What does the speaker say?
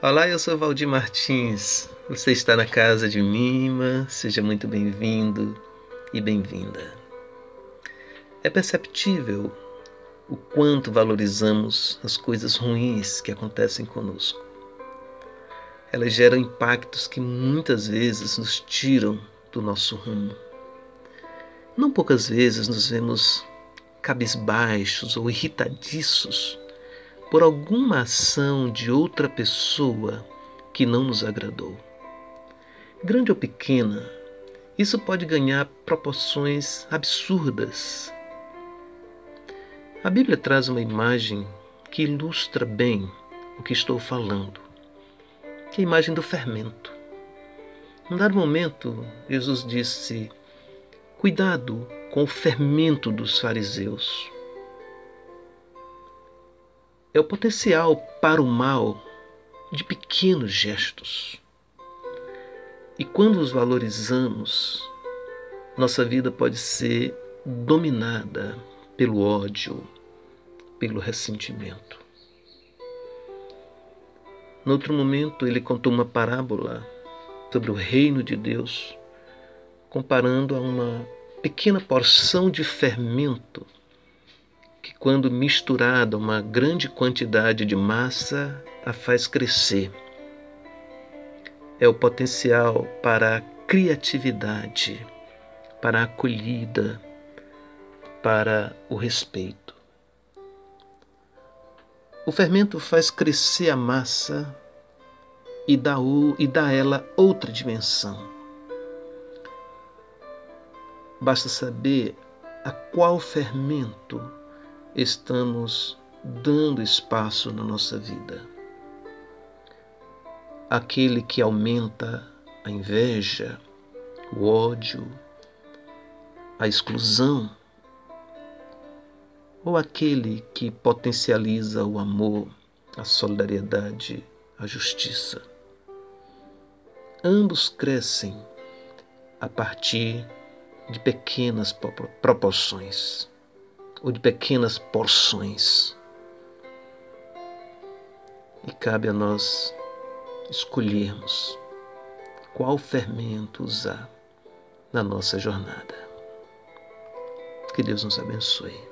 Olá, eu sou Valdir Martins. Você está na casa de Mima. Seja muito bem-vindo e bem-vinda. É perceptível o quanto valorizamos as coisas ruins que acontecem conosco. Elas geram impactos que muitas vezes nos tiram do nosso rumo. Não poucas vezes nos vemos cabisbaixos ou irritadiços por alguma ação de outra pessoa que não nos agradou. Grande ou pequena, isso pode ganhar proporções absurdas. A Bíblia traz uma imagem que ilustra bem o que estou falando, que é a imagem do fermento. Num dado momento, Jesus disse: Cuidado com o fermento dos fariseus é o potencial para o mal de pequenos gestos. E quando os valorizamos, nossa vida pode ser dominada pelo ódio, pelo ressentimento. No outro momento, ele contou uma parábola sobre o reino de Deus, comparando a uma pequena porção de fermento quando misturada uma grande quantidade de massa, a faz crescer. É o potencial para a criatividade, para a acolhida, para o respeito. O fermento faz crescer a massa e dá, e dá a ela outra dimensão. Basta saber a qual fermento estamos dando espaço na nossa vida. Aquele que aumenta a inveja, o ódio, a exclusão, ou aquele que potencializa o amor, a solidariedade, a justiça. Ambos crescem a partir de pequenas proporções ou de pequenas porções. E cabe a nós escolhermos qual fermento usar na nossa jornada. Que Deus nos abençoe.